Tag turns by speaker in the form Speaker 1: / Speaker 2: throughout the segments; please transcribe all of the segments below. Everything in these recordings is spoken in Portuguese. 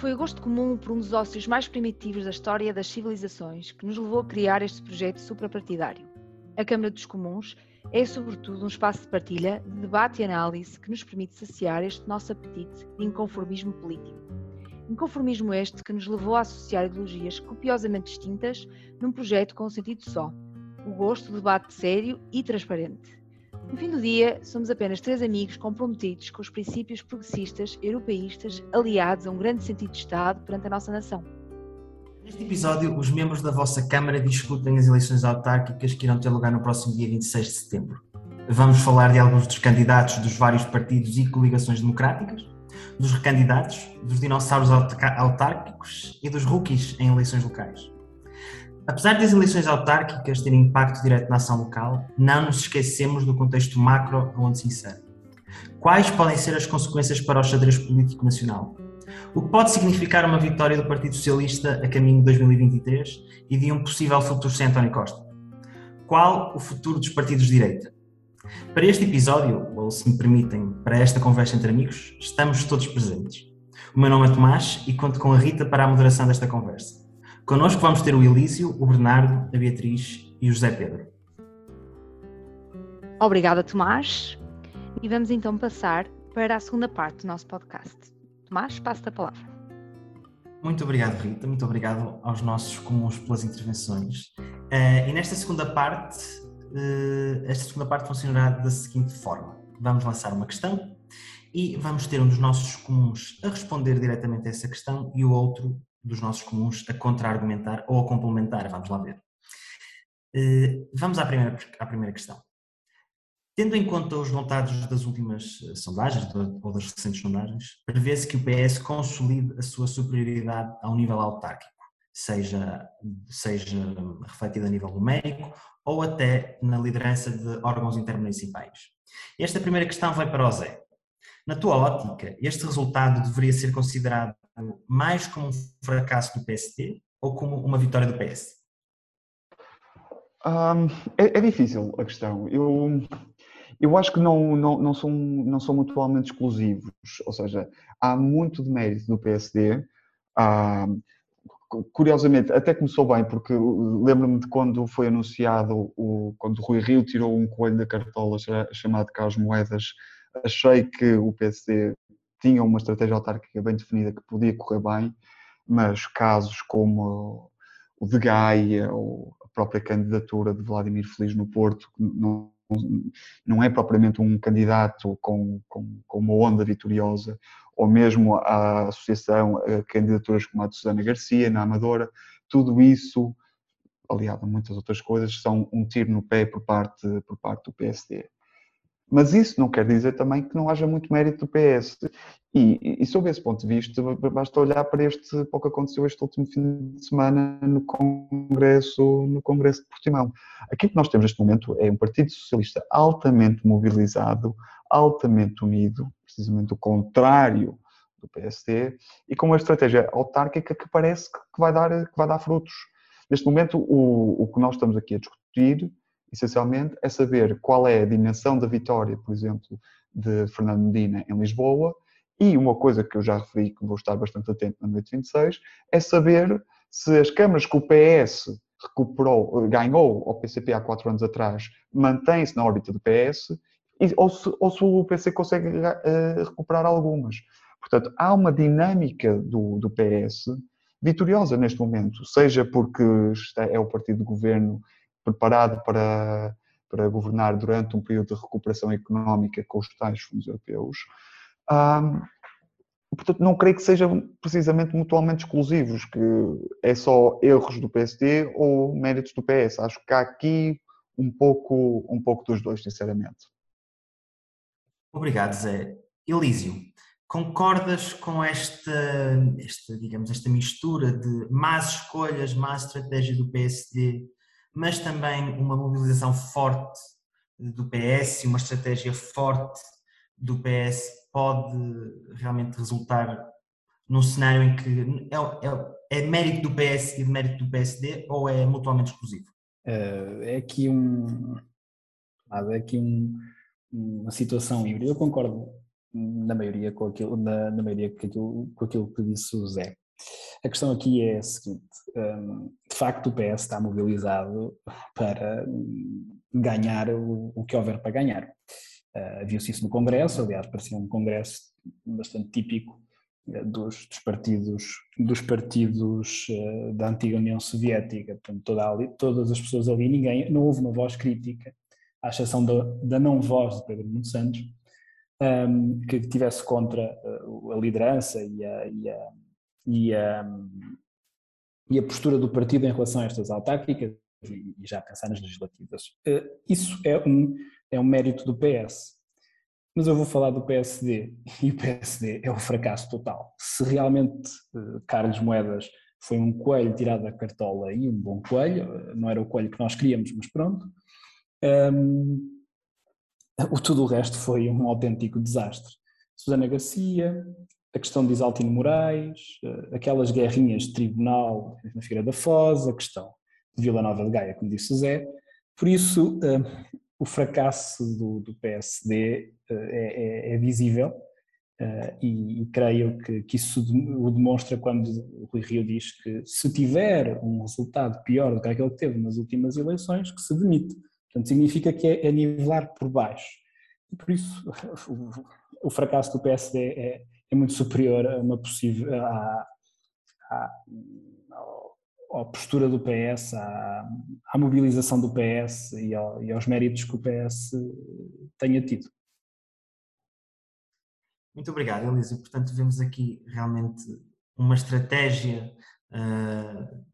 Speaker 1: Foi o gosto comum por um dos ócios mais primitivos da história das civilizações que nos levou a criar este projeto suprapartidário. A Câmara dos Comuns é, sobretudo, um espaço de partilha, de debate e análise que nos permite saciar este nosso apetite de inconformismo político. Inconformismo este que nos levou a associar ideologias copiosamente distintas num projeto com um sentido só: o gosto do debate sério e transparente. No fim do dia, somos apenas três amigos comprometidos com os princípios progressistas, europeístas, aliados a um grande sentido de Estado perante a nossa nação.
Speaker 2: Neste episódio, os membros da vossa Câmara discutem as eleições autárquicas que irão ter lugar no próximo dia 26 de setembro. Vamos falar de alguns dos candidatos dos vários partidos e coligações democráticas, dos recandidatos, dos dinossauros autárquicos e dos rookies em eleições locais. Apesar das eleições autárquicas terem impacto direto na ação local, não nos esquecemos do contexto macro onde se insere. Quais podem ser as consequências para o xadrez político nacional? O que pode significar uma vitória do Partido Socialista a caminho de 2023 e de um possível futuro sem António Costa? Qual o futuro dos partidos de direita? Para este episódio, ou se me permitem, para esta conversa entre amigos, estamos todos presentes. O meu nome é Tomás e conto com a Rita para a moderação desta conversa. Connosco vamos ter o Elísio, o Bernardo, a Beatriz e o José Pedro.
Speaker 1: Obrigada, Tomás. E vamos então passar para a segunda parte do nosso podcast. Tomás, passo-te a palavra.
Speaker 2: Muito obrigado, Rita. Muito obrigado aos nossos comuns pelas intervenções. Uh, e nesta segunda parte, uh, esta segunda parte funcionará da seguinte forma: vamos lançar uma questão e vamos ter um dos nossos comuns a responder diretamente a essa questão e o outro dos nossos comuns a contra-argumentar ou a complementar, vamos lá ver. Eh, vamos à primeira, à primeira questão. Tendo em conta os resultados das últimas eh, sondagens ou das recentes sondagens, prevê-se que o PS consolide a sua superioridade ao nível autárquico, seja, seja refletida a nível numérico ou até na liderança de órgãos intermunicipais. Esta primeira questão vai para o Zé. Na tua ótica, este resultado deveria ser considerado mais como um fracasso do PSD ou como uma vitória do PS?
Speaker 3: Um, é, é, difícil a questão. Eu, eu acho que não, não, não, são, não são mutuamente exclusivos, ou seja, há muito de mérito do PSD. curiosamente, até começou bem, porque lembro-me de quando foi anunciado, o, quando o Rui Rio tirou um coelho da cartola chamado Carlos Moedas, achei que o PSD tinham uma estratégia autárquica bem definida que podia correr bem, mas casos como o de Gaia ou a própria candidatura de Vladimir Feliz no Porto, não, não é propriamente um candidato com, com, com uma onda vitoriosa, ou mesmo a associação a candidaturas como a de Susana Garcia, na Amadora, tudo isso, aliado a muitas outras coisas, são um tiro no pé por parte, por parte do PSD. Mas isso não quer dizer também que não haja muito mérito do PS. E, e sob esse ponto de vista, basta olhar para este para o que aconteceu este último fim de semana no Congresso, no Congresso de Portimão. Aquilo que nós temos neste momento é um Partido Socialista altamente mobilizado, altamente unido, precisamente o contrário do PSD, e com uma estratégia autárquica que parece que vai dar, que vai dar frutos. Neste momento, o, o que nós estamos aqui a discutir essencialmente, é saber qual é a dimensão da vitória, por exemplo, de Fernando Medina em Lisboa. E uma coisa que eu já referi, que vou estar bastante atento na noite 26, é saber se as câmaras que o PS recuperou, ganhou ao PCP há quatro anos atrás, mantém-se na órbita do PS, ou se, ou se o PC consegue uh, recuperar algumas. Portanto, há uma dinâmica do, do PS vitoriosa neste momento, seja porque é o partido de governo preparado para, para governar durante um período de recuperação económica com os tais fundos europeus. Um, portanto, não creio que sejam precisamente mutuamente exclusivos, que é só erros do PSD ou méritos do PS. Acho que há aqui um pouco, um pouco dos dois, sinceramente.
Speaker 2: Obrigado, Zé. Elísio, concordas com esta, esta, digamos, esta mistura de más escolhas, má estratégia do PSD mas também uma mobilização forte do PS e uma estratégia forte do PS pode realmente resultar num cenário em que é, é, é mérito do PS e mérito do PSD ou é mutuamente exclusivo?
Speaker 4: É aqui um é aqui um, uma situação híbrida. Eu concordo na maioria com aquilo, na, na maioria com aquilo, com aquilo que disse o Zé. A questão aqui é a seguinte: hum, de facto, o PS está mobilizado para ganhar o, que houver para ganhar. Uh, Viu-se isso no Congresso, aliás, parecia um Congresso bastante típico uh, dos, dos, partidos, dos partidos uh, da antiga União Soviética. Portanto, toda ali, todas as pessoas ali, ninguém, não houve uma voz crítica, à exceção da, da não voz de Pedro Nuno Santos, um, que tivesse contra a liderança e a, e a, e a, e a postura do partido em relação a estas autárquicas e já pensar nas legislativas. Isso é um é um mérito do PS. Mas eu vou falar do PSD e o PSD é o fracasso total. Se realmente uh, Carlos Moedas foi um coelho tirado da cartola e um bom coelho, eh, não era o coelho que nós queríamos, mas pronto, um, o, tudo o resto foi um autêntico desastre. Susana Garcia, a questão de Isaltino Moraes, uh, aquelas guerrinhas de tribunal na Figueira da Foz, a questão de Vila Nova de Gaia, como disse o Zé. Por isso, uh, o fracasso do, do PSD eh, é, é, é, visível e, e, creio que, que, isso o demonstra quando o Rui Rio diz que se tiver um resultado pior do que aquele que teve nas últimas eleições, que se demite. Portanto, significa que é, é nivelar por baixo. Por isso o, o fracasso do PSD é, é, muito superior a uma possível, a, a, à postura do PS, à, à mobilização do PS e, ao, e, aos méritos que o PS tenha tido.
Speaker 2: Muito obrigado, Elisa. Portanto, vemos aqui realmente uma estratégia, uh,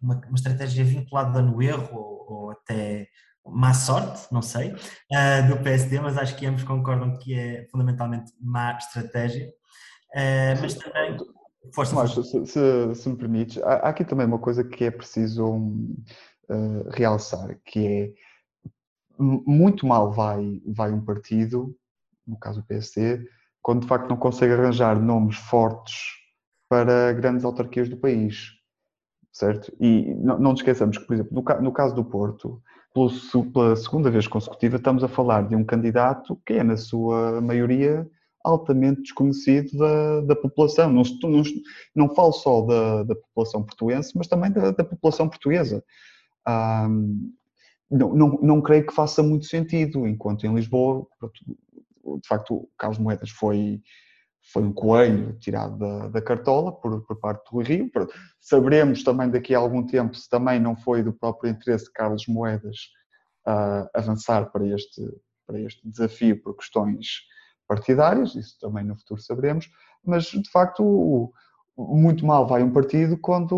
Speaker 2: uma, estratégia vinculada no erro ou até má sorte, não sei, uh, do PSD, mas acho que ambos concordam que é fundamentalmente má estratégia. Uh, mas também
Speaker 3: Força, Mas, se, se, se, me permites, há, aqui também uma coisa que é preciso uh, realçar, que é muito mal vai, vai um partido, no caso o PSD, quando de facto não consegue arranjar nomes fortes para grandes autarquias do país, certo? E não, não nos esqueçamos que, por exemplo, no, no caso do Porto, pela segunda vez consecutiva, estamos a falar de um candidato que é, na sua maioria, altamente desconhecido da, da população. Não, não, não falo só da, da população portuense, mas também da, da população portuguesa. Um, não, não, não creio que faça muito sentido, enquanto em Lisboa, de facto, o Carlos Moedas foi, foi um coelho tirado da, da cartola por, por parte do Rio. Saberemos também daqui a algum tempo se também não foi do próprio interesse de Carlos Moedas uh, avançar para este, para este desafio por questões partidárias, isso também no futuro saberemos, mas de facto muito mal vai um partido quando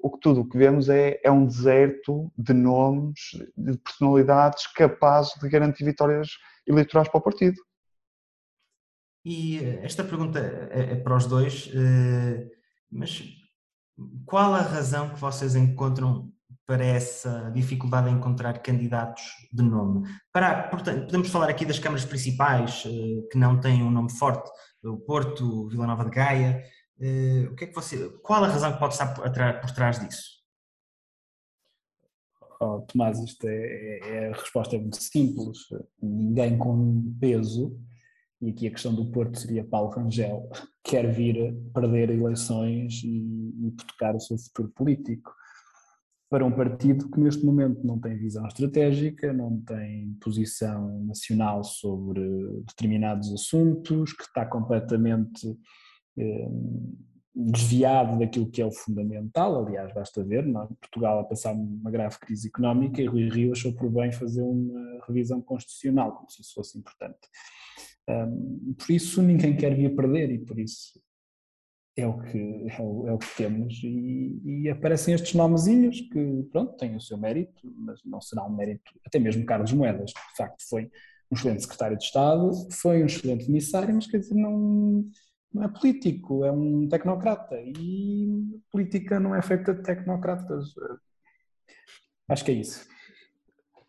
Speaker 3: o tudo o que vemos é, é um deserto de nomes, de personalidades capazes de garantir vitórias eleitorais para o partido.
Speaker 2: E eh, esta pergunta é, é para os dois, eh, mas qual a razão que vocês encontram para essa dificuldade em encontrar candidatos de nome. Para, portanto, podemos falar aqui das câmaras principais eh, que não têm um nome forte, o Porto, Vila Nova de Gaia. O que é que você, qual a razão que pode estar por trás disso?
Speaker 4: Oh, Tomás, isto é, é, é, a resposta é muito simples. Ninguém com peso, e aqui a questão do Porto seria Paulo Rangel, quer vir perder eleições e hipotecar o seu futuro político para um partido que neste momento não tem visão estratégica, não tem posição nacional sobre determinados assuntos, que está completamente eh, desviado daquilo que é o fundamental. Aliás, basta ver, não? É? Portugal a passar uma grave crise económica e Rui Rio achou por bem fazer uma revisão constitucional, como se isso fosse importante. Um, por isso ninguém quer vir perder e por isso é o que, é o, é o que temos e, e, aparecem estes nomezinhos que, pronto, têm o seu mérito, mas não será um mérito, até mesmo Carlos Moedas, de facto foi um excelente secretário de Estado, foi um excelente emissário, mas quer dizer, não, não é político, é um tecnocrata e política não é feita de tecnocratas. Acho que é isso.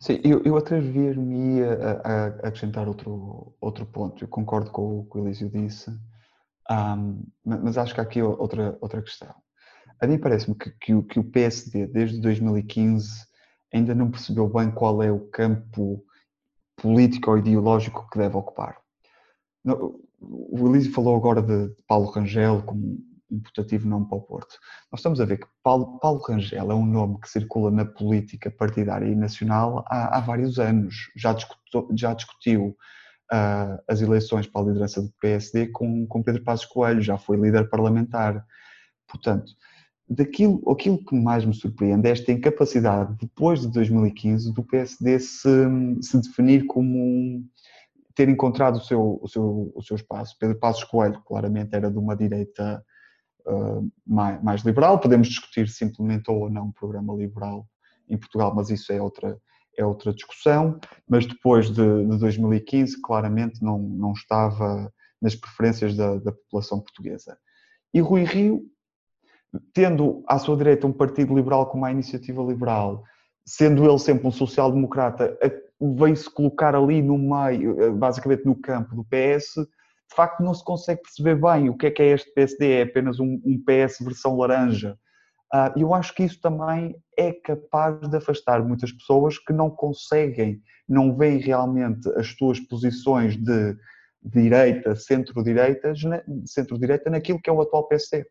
Speaker 3: Sim, eu, eu atrever-me a, a, acrescentar outro, outro ponto. Eu concordo com o que o Elísio disse um, mas acho que há aqui outra, outra questão. A mim parece-me que, que, o, que o PSD, desde 2015, ainda não percebeu bem qual é o campo político ou ideológico que deve ocupar. o Elísio falou agora de Paulo Rangel como putativo nome para o Porto. Nós estamos a ver que Paulo, Paulo Rangel é um nome que circula na política partidária e nacional há, há vários anos. Já discutiu, já discutiu uh, as eleições para a liderança do PSD com, com Pedro Passos Coelho, já foi líder parlamentar. Portanto, daquilo, aquilo que mais me surpreende é esta incapacidade, depois de 2015, do PSD se, se definir como um, ter encontrado o seu, o, seu, o seu espaço. Pedro Passos Coelho, claramente, era de uma direita uh, mais, mais, liberal. Podemos discutir se implementou ou não um programa liberal em Portugal, mas isso é outra, é outra discussão. Mas depois de, de 2015, claramente não, não estava nas preferências da, da população portuguesa. E Rui Rio, tendo à sua direita um partido liberal como a Iniciativa Liberal, sendo ele sempre um social-democrata, veio-se colocar ali no meio, eh, basicamente no campo do PS, de facto não se consegue perceber bem o que é que é este PSD, é apenas um, um PS versão laranja. Uh, eu acho que isso também é capaz de afastar muitas pessoas que não conseguem, não veem realmente as suas posições de direita, centro-direita, centro-direita naquilo que é o atual PSD.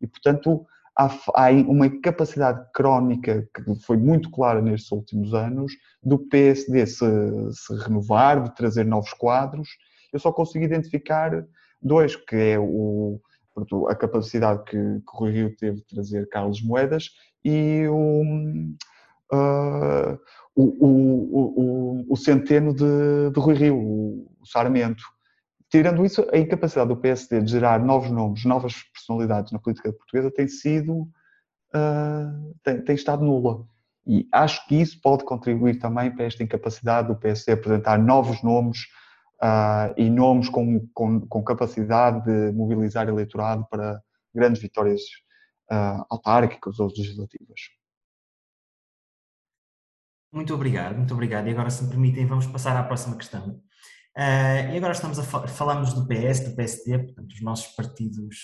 Speaker 3: E, portanto, há, há uma incapacidade crónica que foi muito clara nestes últimos anos do PSD se, se renovar, de trazer novos quadros. Eu só consigo identificar dois, que é o, a capacidade que, que o Rio teve de trazer Carlos Moedas e o, uh, o, o, o, centeno de, de Rui Rio, o Sarmento. Tirando isso, a incapacidade do PSD de gerar novos nomes, novas personalidades na política portuguesa tem sido, uh, tem, tem, estado nula. E acho que isso pode contribuir também para esta incapacidade do PSD apresentar novos nomes uh, e nomes com, com, com, capacidade de mobilizar eleitorado para grandes vitórias uh, autárquicas ou legislativas.
Speaker 2: Muito obrigado, muito obrigado. E agora, se me permitem, vamos passar à próxima questão. Uh, e agora estamos a fal falamos do PS, do PSD, portanto, os nossos partidos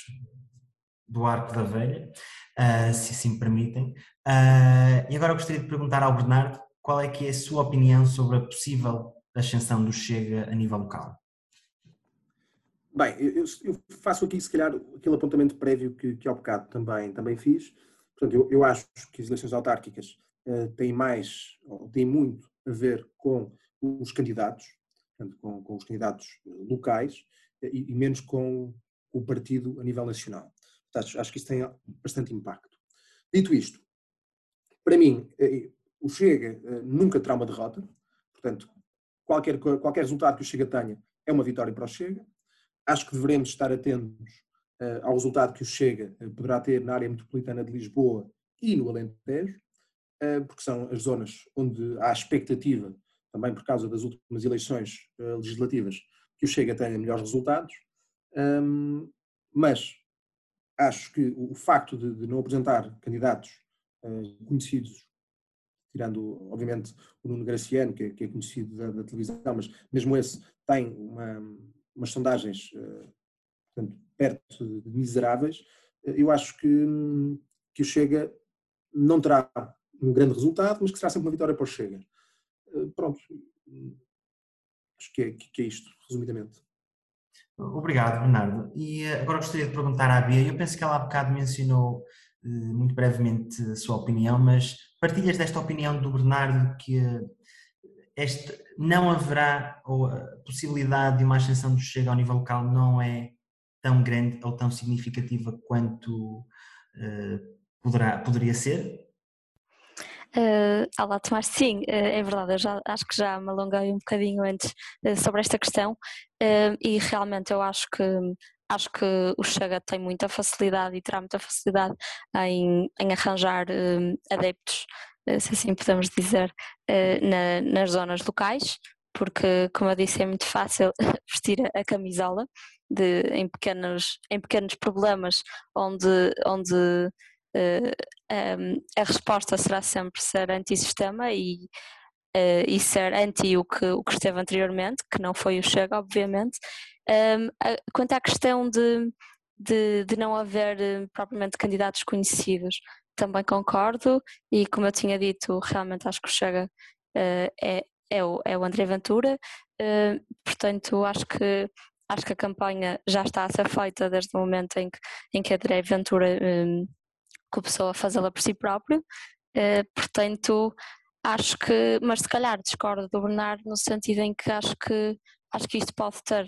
Speaker 2: do arco da velha, uh, se assim me permitem. Uh, e agora gostaria de perguntar ao Bernardo qual é que é a sua opinião sobre a possível ascensão do Chega a nível local.
Speaker 5: Bem, eu, eu faço aqui se calhar aquele apontamento prévio que, que ao bocado também, também fiz. Portanto, eu, eu acho que as eleições autárquicas têm mais, ou têm muito a ver com os candidatos, portanto, com, com os candidatos eh, locais eh, e, e, menos com o partido a nível nacional. Portanto, acho que isso tem bastante impacto. Dito isto, para mim, o Chega nunca terá uma derrota, portanto, qualquer, qualquer resultado que o Chega tenha é uma vitória para o Chega. Acho que devemos estar atentos ao resultado que o Chega poderá ter na área metropolitana de Lisboa e no Alentejo, porque são as zonas onde há expectativa também por causa das últimas eleições uh, legislativas, que o Chega tenha melhores resultados, um, mas acho que o facto de, de não apresentar candidatos uh, conhecidos, tirando obviamente o Nuno Graciano, que é, que é conhecido da, da, televisão, mas mesmo esse tem uma, umas sondagens uh, portanto, perto de miseráveis, eu acho que, que o Chega não terá um grande resultado, mas que será sempre uma vitória para o Chega. Eh, pronto, acho que é, que é isto, resumidamente.
Speaker 2: Obrigado, Bernardo. E eh, agora gostaria de perguntar à Bia, eu penso que ela há bocado mencionou eh, muito brevemente a sua opinião, mas partilhas desta opinião do Bernardo que este, não haverá, ou a possibilidade de uma ascensão do Chega ao nível local não é tão grande ou tão significativa quanto uh, poderá, poderia ser?
Speaker 6: Uh, olá, Tomás. Sim, uh, é verdade. Eu já, acho que já me alonguei um bocadinho antes uh, sobre esta questão e realmente eu acho que acho que o Chega tem muita facilidade e terá muita facilidade em, em arranjar adeptos, se assim podemos dizer, na, nas zonas locais, porque, como eu disse, é muito fácil vestir a camisola de, em, pequenos, em pequenos problemas onde, onde uh, a resposta será sempre ser anti-sistema e, uh, e ser anti o que, o que esteve anteriormente, que não foi o Chega, obviamente. Um, quanto à questão de, de, de não haver uh, propriamente candidatos conhecidos, também concordo. E, como eu tinha dito, realmente acho que o Chega é, é, o, é o André Ventura, portanto, acho que acho que a campanha já está a ser feita desde o momento em que, em que André Ventura um, começou a fazê-la por si próprio, uh, portanto acho que, mas se calhar discordo do Bernardo no sentido em que acho que acho que isto pode ter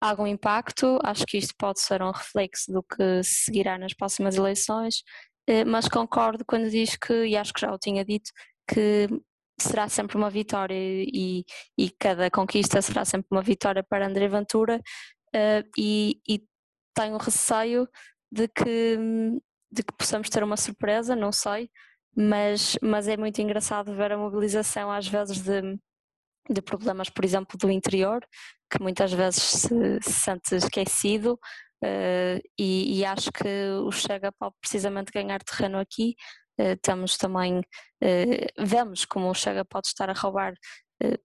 Speaker 6: algum impacto, acho que isto pode ser um reflexo do que seguirá nas próximas eleições, uh, mas concordo quando diz que, e acho que já o tinha dito, que será sempre uma vitória e, e cada conquista será sempre uma vitória para André Ventura. Uh, e, e, tenho receio de que, de que possamos ter uma surpresa, não sei, mas, mas é muito engraçado ver a mobilização às vezes de, de problemas, por exemplo, do interior, que muitas vezes se, se sente esquecido uh, e, e acho que o Chega pode precisamente ganhar terreno aqui eh, temos também, eh, vemos como o Chega pode estar a roubar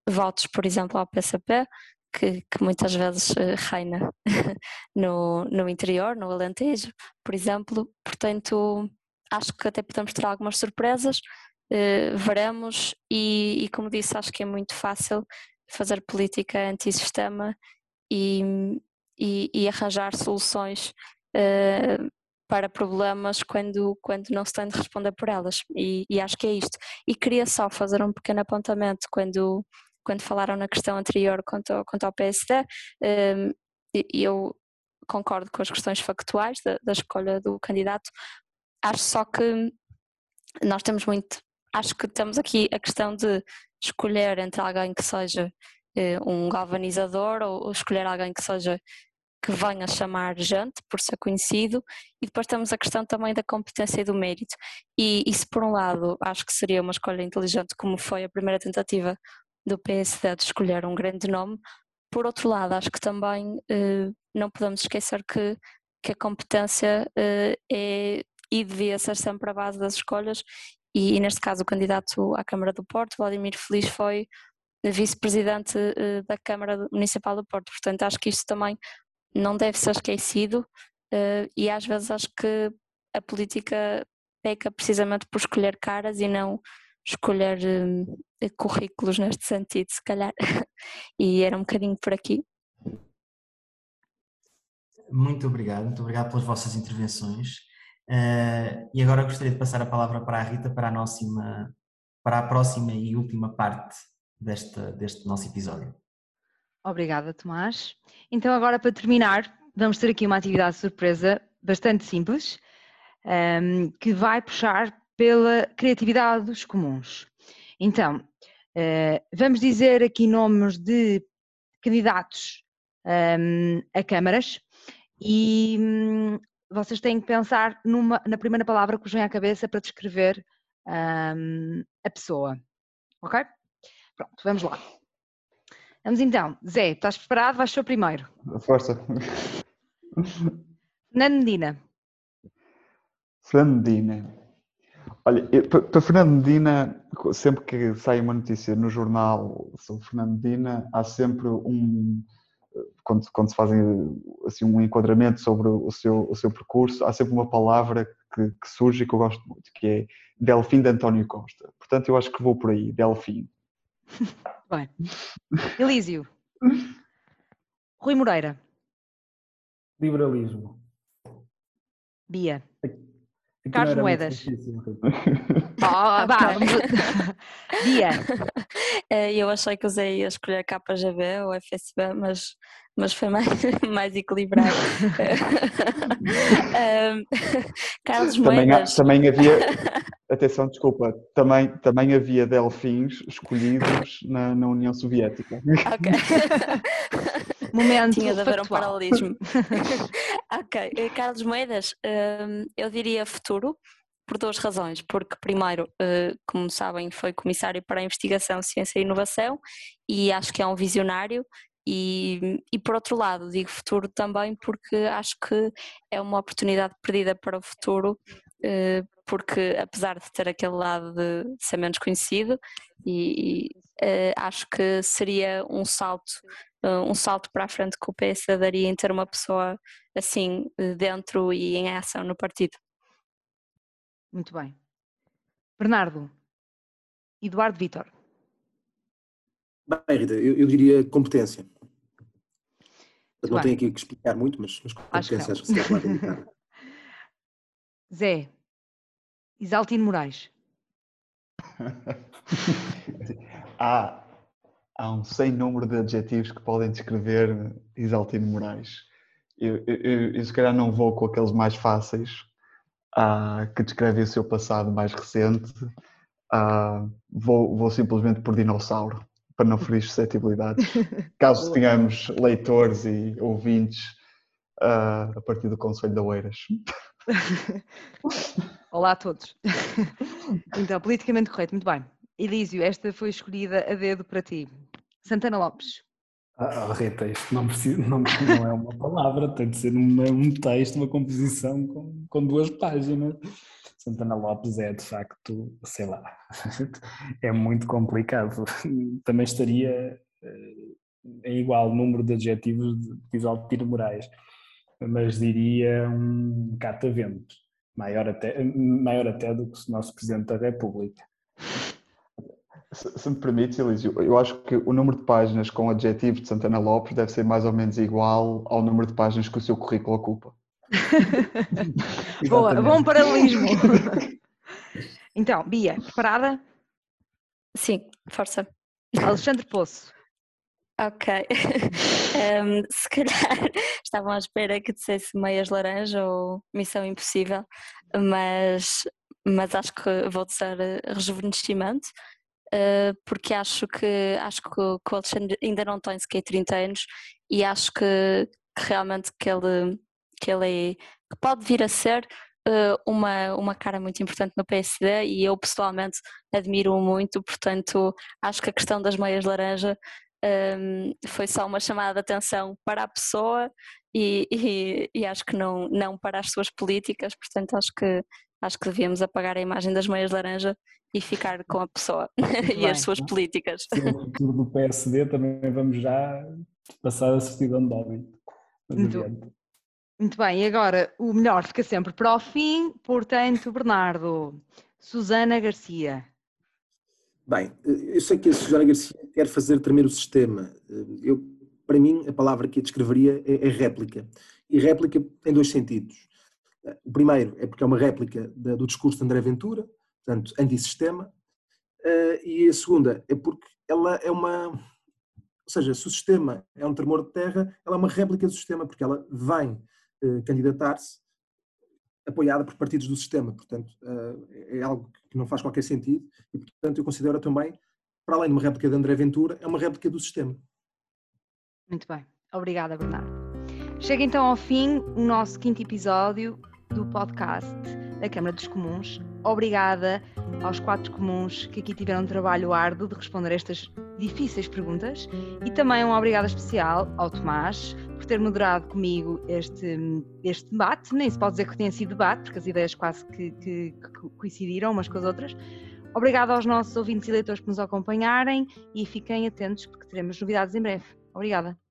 Speaker 6: votos, por exemplo, ao PCP, que, que muitas vezes reina no, no interior, no Alentejo, por exemplo. Portanto, acho que até podemos ter algumas surpresas, veremos, e, e como disse, acho que é muito fácil fazer política anti-sistema e, e, e, arranjar soluções uh, para problemas quando, quando não se tem de responder por elas. E, e, acho que é isto. E queria só fazer um pequeno apontamento quando, quando falaram na questão anterior quanto, ao, quanto ao PSD. Um, eu concordo com as questões factuais da, da escolha do candidato. Acho só que nós temos muito. Acho que temos aqui a questão de escolher entre alguém que seja eh, um galvanizador ou, escolher alguém que seja que venha chamar gente por ser conhecido. E depois temos a questão também da competência e do mérito. E isso por um lado acho que seria uma escolha inteligente como foi a primeira tentativa do PSD de escolher um grande nome. Por outro lado acho que também eh, não podemos esquecer que, que a competência eh, é e devia ser sempre a base das escolhas e, neste caso o candidato à Câmara do Porto, Vladimir Feliz, foi vice-presidente eh, da Câmara Municipal do Porto, portanto acho que isto também não deve ser esquecido uh, e às vezes acho que a política peca precisamente por escolher caras e não escolher uh, currículos neste sentido, se calhar. e era um bocadinho por aqui.
Speaker 2: Muito obrigado, muito obrigado pelas vossas intervenções. Uh, e agora gostaria de passar a palavra para a Rita para a, nossa, para a próxima e última parte desta, deste nosso episódio.
Speaker 1: Obrigada, Tomás. Então, agora para terminar, vamos ter aqui uma atividade surpresa bastante simples, um, ehm, que vai puxar pela criatividade dos comuns. Então, uh, vamos dizer aqui nomes de candidatos um, ehm, a câmaras e um, vocês têm que pensar numa, na primeira palavra que vos vem à cabeça para descrever ehm, a pessoa. Ok? Pronto, vamos lá. Vamos então. Zé, estás preparado? Vais ser o primeiro.
Speaker 3: Força.
Speaker 1: Fernando Medina.
Speaker 3: Olha, para Fernando Medina, sempre que sai uma notícia no jornal sobre Fernando Medina, há sempre um. Quando, quando se fazem assim, um enquadramento sobre o seu, o seu percurso, há sempre uma palavra que, que surge e que eu gosto muito, que é Delfim de António Costa. Portanto, eu acho que vou por aí, Delfim.
Speaker 1: Bem. Elísio. Rui Moreira.
Speaker 4: Liberalismo.
Speaker 1: Bia. Carlos Moedas. Oh, vá, Bia.
Speaker 6: Eh, eu achei que usei a escolher KGB ou FSB, mas, mas foi mais, mais equilibrado. um, Carlos
Speaker 3: também,
Speaker 6: Moedas.
Speaker 3: Também havia, atenção, desculpa, também, também havia delfins escolhidos na, na União Soviética.
Speaker 6: Ok.
Speaker 1: Momento
Speaker 6: Tinha de haver um paralelismo. ok, eh, Carlos Moedas, hum, eu diria futuro, por duas razões. Porque, primeiro, eh, como sabem, foi comissário para a investigação, ciência e inovação e acho que é um visionário. E, e por outro lado, digo futuro também porque acho que é uma oportunidade perdida para o futuro, eh, porque apesar de ter aquele lado de ser menos conhecido, e, e acho que seria um salto um salto para a frente que o PS daria em ter uma pessoa assim dentro e em ação no partido.
Speaker 1: Muito bem. Bernardo, Eduardo Vitor.
Speaker 5: Bem, Rita, eu, eu diria competência. não tenho aqui que explicar muito, mas, mas competências que se deve lá
Speaker 1: Zé, Isaltino Moraes.
Speaker 3: há, há um sem número de adjetivos que podem descrever Isaltino Moraes. Eu, eu, eu, se calhar não vou com aqueles mais fáceis, uh, que descrevem o seu passado mais recente. Uh, vou, vou simplesmente por dinossauro, para não ferir suscetibilidades. Caso tenhamos leitores e ouvintes uh, a partir do Conselho de Oeiras.
Speaker 1: Olá a todos. Então, politicamente correto, muito bem. Elísio, esta foi escolhida a dedo para ti. Santana Lopes.
Speaker 4: Ah, oh, Rita, isto não, não, não, é uma palavra, tem de ser uma, um texto, uma composição com, com duas páginas. Santana Lopes é de facto, sei lá, é muito complicado. Também estaria eh, em igual número de adjetivos de Isaltino Moraes, mas diria um catavento, maior até, maior até do que o nosso Presidente da República.
Speaker 3: Se, me permite, Elísio, eu acho que o número de páginas com adjetivos de Santana Lopes deve ser mais ou menos igual ao número de páginas que o seu currículo ocupa.
Speaker 1: Boa, bom paralelismo. então, Bia, preparada?
Speaker 6: Sim, força.
Speaker 1: Alexandre Poço.
Speaker 6: Ok. um, se calhar estavam à espera que dissesse meias laranja ou missão impossível, mas, mas acho que vou dizer rejuvenescimento uh, porque acho que acho que que o Alexandre ainda não tem sequer 30 anos e acho que, que realmente que ele, que ele é, que pode vir a ser uh, uma, uma cara muito importante no PSD e eu pessoalmente admiro-o muito, portanto acho que a questão das meias laranja um, foi só uma chamada de atenção para a pessoa e, e, e, acho que não, não para as suas políticas, portanto acho que acho que devíamos apagar a imagem das meias laranja e ficar com a pessoa e bem, as suas políticas.
Speaker 4: Se é o futuro do PSD, também vamos já passar a certidão de óbito.
Speaker 1: Muito, muito bem, e agora o melhor fica sempre para o fim, portanto, Bernardo, Susana Garcia.
Speaker 5: Bem, eu sei que a Susana Garcia quer fazer tremer o sistema. Eu, para mim, a palavra que a descreveria é, é réplica. E réplica tem dois sentidos. O primeiro é porque é uma réplica do discurso de André Ventura, portanto, antissistema, uh, e a segunda é porque ela é uma. Ou seja, se o sistema é um tremor de terra, ela é uma réplica do sistema, porque ela vem uh, candidatar-se apoiada por partidos do sistema. Portanto, uh, é algo que não faz qualquer sentido e, portanto, eu considero também, para além de uma réplica de André Ventura, é uma réplica do sistema.
Speaker 1: Muito bem. Obrigada, Bernardo. Chega então ao fim o nosso quinto episódio do podcast da Câmara dos Comuns. Obrigada aos quatro comuns que aqui tiveram um trabalho árduo de responder estas difíceis perguntas e também um obrigada especial ao Tomás por ter moderado comigo este, este debate. Nem se pode dizer que tenha sido debate, porque as ideias quase que, que, que coincidiram umas com as outras. Obrigada aos nossos ouvintes e leitores por nos acompanharem e fiquem atentos porque teremos novidades em breve. Obrigada.